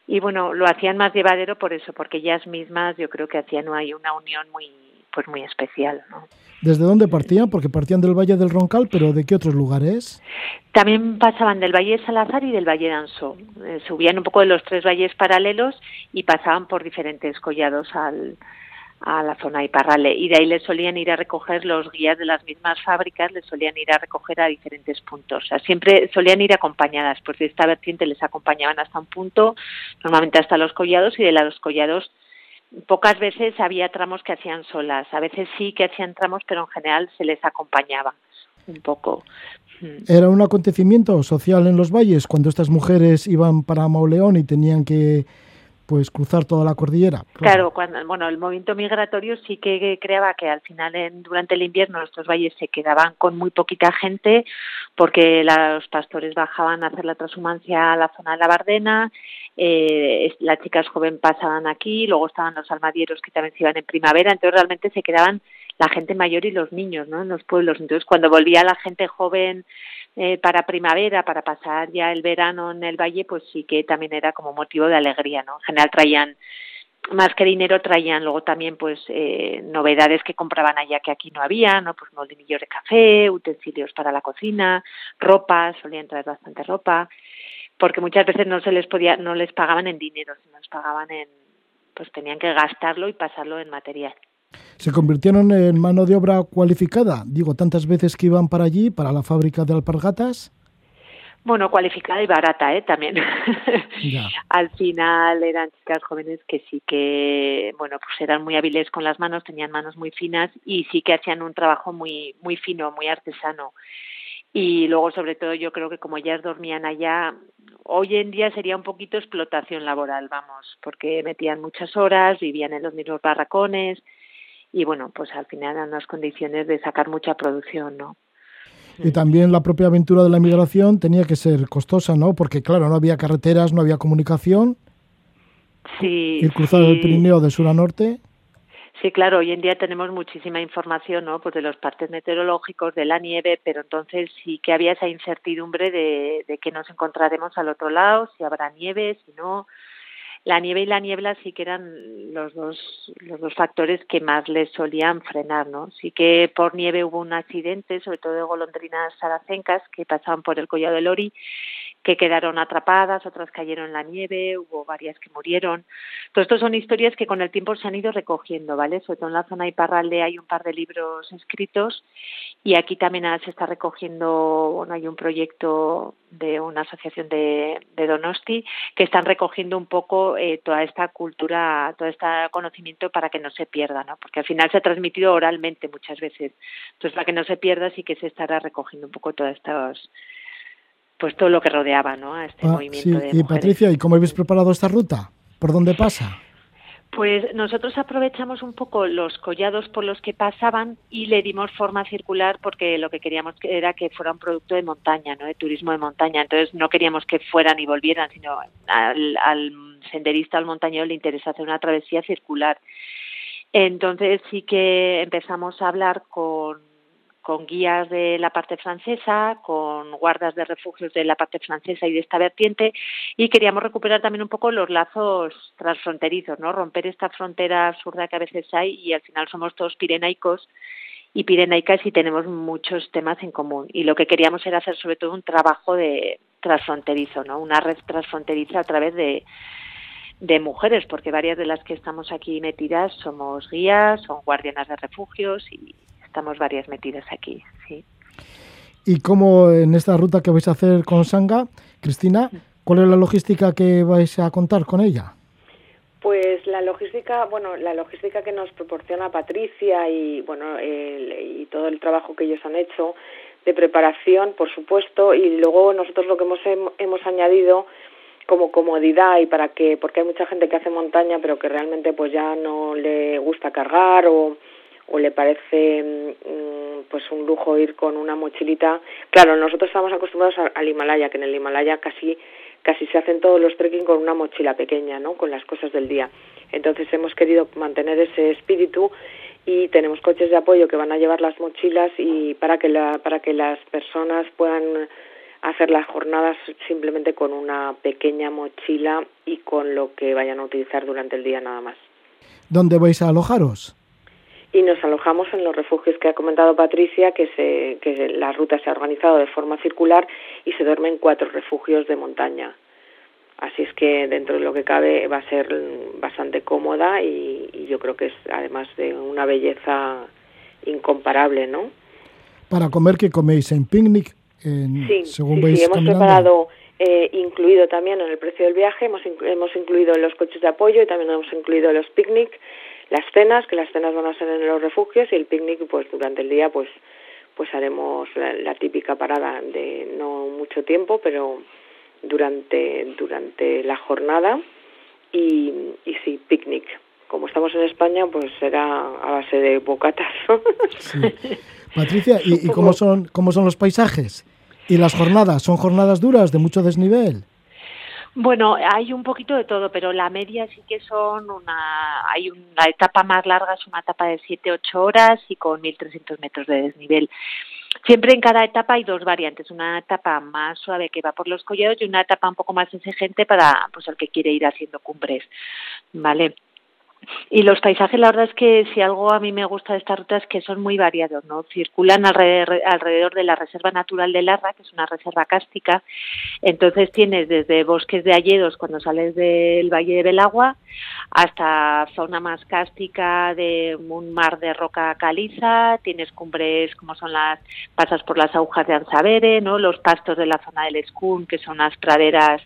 y bueno, lo hacían más llevadero por eso, porque ellas mismas yo creo que hacían hay una unión muy pues muy especial, ¿no? ¿Desde dónde partían? Porque partían del Valle del Roncal, pero ¿de qué otros lugares? También pasaban del Valle de Salazar y del Valle de. Eh, subían un poco de los tres valles paralelos y pasaban por diferentes collados al, a la zona de Iparrale y de ahí les solían ir a recoger los guías de las mismas fábricas, les solían ir a recoger a diferentes puntos. O sea, siempre solían ir acompañadas, pues de esta vertiente les acompañaban hasta un punto, normalmente hasta los collados y de los collados pocas veces había tramos que hacían solas, a veces sí que hacían tramos, pero en general se les acompañaba un poco. Mm. Era un acontecimiento social en los valles cuando estas mujeres iban para Mauleón y tenían que pues cruzar toda la cordillera. Claro, cuando, bueno, el movimiento migratorio sí que creaba que al final en, durante el invierno estos valles se quedaban con muy poquita gente porque los pastores bajaban a hacer la transhumancia a la zona de la Bardena, eh, las chicas jóvenes pasaban aquí, luego estaban los almadieros que también se iban en primavera, entonces realmente se quedaban la gente mayor y los niños, ¿no? En los pueblos. Entonces cuando volvía la gente joven eh, para primavera, para pasar ya el verano en el valle, pues sí que también era como motivo de alegría, ¿no? En general traían más que dinero traían luego también pues eh, novedades que compraban allá que aquí no había, ¿no? Pues molinillos de café, utensilios para la cocina, ropa, solían traer bastante ropa, porque muchas veces no se les podía, no les pagaban en dinero, sino les pagaban en, pues tenían que gastarlo y pasarlo en material se convirtieron en mano de obra cualificada. Digo, tantas veces que iban para allí, para la fábrica de alpargatas. Bueno, cualificada y barata, ¿eh? También. Al final eran chicas jóvenes que sí que, bueno, pues eran muy hábiles con las manos, tenían manos muy finas y sí que hacían un trabajo muy, muy fino, muy artesano. Y luego, sobre todo, yo creo que como ellas dormían allá, hoy en día sería un poquito explotación laboral, vamos, porque metían muchas horas, vivían en los mismos barracones, y bueno, pues al final eran unas condiciones de sacar mucha producción, ¿no? Y también la propia aventura de la migración tenía que ser costosa, ¿no? Porque claro, no había carreteras, no había comunicación. Sí. Ir cruzando el Pirineo de sur a norte. Sí, claro, hoy en día tenemos muchísima información, ¿no? Pues de los partes meteorológicos, de la nieve, pero entonces sí que había esa incertidumbre de, de que nos encontraremos al otro lado, si habrá nieve, si no, la nieve y la niebla sí que eran los dos, los dos factores que más les solían frenar, ¿no? Sí que por nieve hubo un accidente, sobre todo de golondrinas saracencas que pasaban por el collado del Ori que quedaron atrapadas, otras cayeron en la nieve, hubo varias que murieron. Todo esto son historias que con el tiempo se han ido recogiendo, ¿vale? Sobre todo en la zona de Iparralde hay un par de libros escritos y aquí también se está recogiendo, bueno, hay un proyecto de una asociación de, de Donosti que están recogiendo un poco eh, toda esta cultura, todo este conocimiento para que no se pierda, ¿no? Porque al final se ha transmitido oralmente muchas veces. Entonces, para que no se pierda sí que se estará recogiendo un poco todas estas pues todo lo que rodeaba ¿no? a este Ah, movimiento sí. de Y mujeres. Patricia, ¿y cómo habéis preparado esta ruta? ¿Por dónde pasa? Pues nosotros aprovechamos un poco los collados por los que pasaban y le dimos forma circular porque lo que queríamos que- era que fuera un producto de montaña, ¿no? de turismo de montaña. Entonces no queríamos que fueran y volvieran, sino al, al senderista, al montañero le interesa hacer una travesía circular. Entonces sí que empezamos a hablar con, con guías de la parte francesa, con guardas de refugios de la parte francesa y de esta vertiente, y queríamos recuperar también un poco los lazos transfronterizos, ¿no? Romper esta frontera absurda que a veces hay y al final somos todos pirenaicos y pirenaicas y tenemos muchos temas en común. Y lo que queríamos era hacer sobre todo un trabajo de transfronterizo, ¿no? Una red transfronteriza a través de de mujeres, porque varias de las que estamos aquí metidas somos guías, son guardianas de refugios y estamos varias metidas aquí, sí. ¿Y cómo en esta ruta que vais a hacer con Sanga, Cristina, cuál es la logística que vais a contar con ella? Pues la logística, bueno, la logística que nos proporciona Patricia y bueno el- y todo el trabajo que ellos han hecho de preparación, por supuesto, y luego nosotros lo que hemos hem- hemos añadido como comodidad y para que porque hay mucha gente que hace montaña pero que realmente pues ya no le gusta cargar o o le parece mm, pues un lujo ir con una mochilita. Claro, nosotros estamos acostumbrados al Himalaya, que en el Himalaya casi casi se hacen todos los trekking con una mochila pequeña, ¿no? Con las cosas del día. Entonces hemos querido mantener ese espíritu y tenemos coches de apoyo que van a llevar las mochilas y para que la para que las personas puedan hacer las jornadas simplemente con una pequeña mochila y con lo que vayan a utilizar durante el día nada más ¿Dónde vais a alojaros? Y nos alojamos en los refugios que ha comentado Patricia, que, se, que la ruta se ha organizado de forma circular y se duerme en cuatro refugios de montaña. Así es que dentro de lo que cabe va a ser bastante cómoda y, y yo creo que es además de una belleza incomparable, ¿no? Para comer, ¿qué coméis? ¿En picnic? En, Sí, según sí, vais sí, hemos caminando? preparado, eh, incluido también en el precio del viaje, hemos, hemos incluido los coches de apoyo y también hemos incluido los picnic, las cenas, que las cenas van a ser en los refugios y el picnic, pues durante el día, pues pues haremos la, la típica parada de no mucho tiempo, pero durante durante la jornada y, y sí, picnic. Como estamos en España, pues será a base de bocatas. Sí. Patricia, ¿y, y cómo, son, cómo son los paisajes? ¿Y las jornadas? ¿Son jornadas duras, de mucho desnivel? Bueno, hay un poquito de todo, pero la media sí que son una, hay una etapa más larga es una etapa de 7-8 horas y con 1.300 metros de desnivel. Siempre en cada etapa hay dos variantes, una etapa más suave que va por los collados y una etapa un poco más exigente para pues el que quiere ir haciendo cumbres, ¿vale? Y los paisajes, la verdad es que si algo a mí me gusta de esta ruta es que son muy variados, ¿no? Circulan alrededor, alrededor de la Reserva Natural de Larra, que es una reserva cástica. Entonces tienes desde bosques de hayedos cuando sales del Valle de Belagua hasta zona más cástica de un mar de roca caliza, tienes cumbres como son las, pasas por las agujas de Ansabere, ¿no? Los pastos de la zona del Escún, que son unas praderas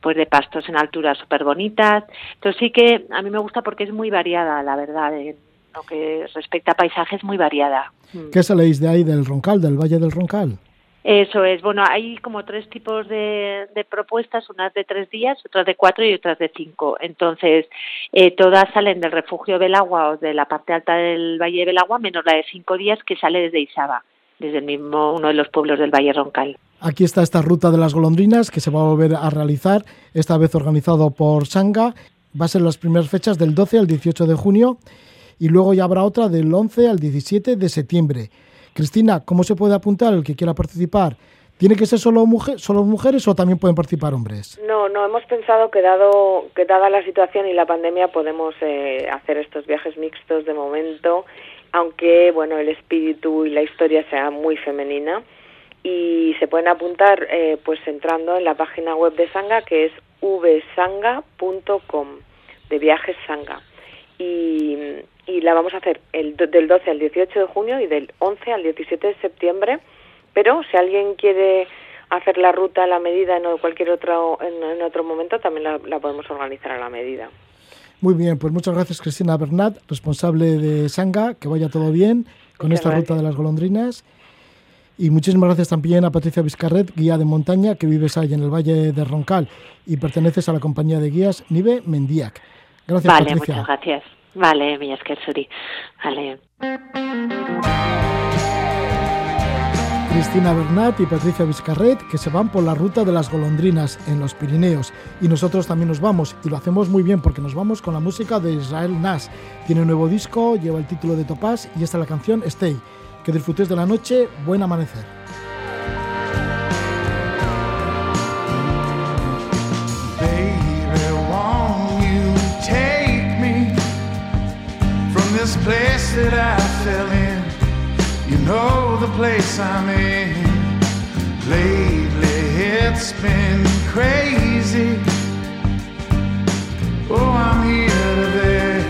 pues de pastos en altura súper bonitas. Entonces sí que a mí me gusta porque es muy variada, la verdad, en lo que respecta a paisajes, muy variada. Mm. ¿Qué saléis de ahí del Roncal, del Valle del Roncal? Eso es. Bueno, hay como tres tipos de, propuestas, unas de tres días, otras de cuatro y otras de cinco. Entonces, eh, todas salen del refugio Belagua o de la parte alta del Valle de Belagua, menos la de cinco días que sale desde Isaba, desde el mismo uno de los pueblos del Valle Roncal. Aquí está esta ruta de las golondrinas que se va a volver a realizar, esta vez organizado por Sanga. Va a ser las primeras fechas del 12 al 18 de junio y luego ya habrá otra del 11 al 17 de septiembre. Cristina, ¿cómo se puede apuntar el que quiera participar? ¿Tiene que ser solo, mujer, solo mujeres o también pueden participar hombres? No, no, hemos pensado que, dado, que dada la situación y la pandemia podemos eh, hacer estos viajes mixtos de momento, aunque bueno, el espíritu y la historia sea muy femenina. Y se pueden apuntar eh, pues entrando en la página web de Sanga que es vsanga.com, de viajes Sanga. Y, y la vamos a hacer el, del 12 al 18 de junio y del 11 al 17 de septiembre. Pero si alguien quiere hacer la ruta a la medida en cualquier otro, en, otro momento, también la, podemos organizar a la medida. Muy bien, pues muchas gracias Cristina Bernat, responsable de Sanga, que vaya todo bien con esta ruta de las golondrinas. Y muchísimas gracias también a Patricia Vizcarret, guía de montaña que vives ahí en el Valle de Roncal y perteneces a la compañía de guías Nive Mendiac. Gracias, vale, Patricia. muchas gracias. Vale, mi Suri. Vale. Cristina Bernat y Patricia Vizcarret que se van por la ruta de las golondrinas en los Pirineos y nosotros también nos vamos y lo hacemos muy bien porque nos vamos con la música de Israel Nas. Tiene un nuevo disco, lleva el título de Topaz y esta es la canción Stay. Que disfrutes de la noche, buen amanecer. this place that I fell in. You know the place I'm in. Lately it's been crazy. Oh, I'm here to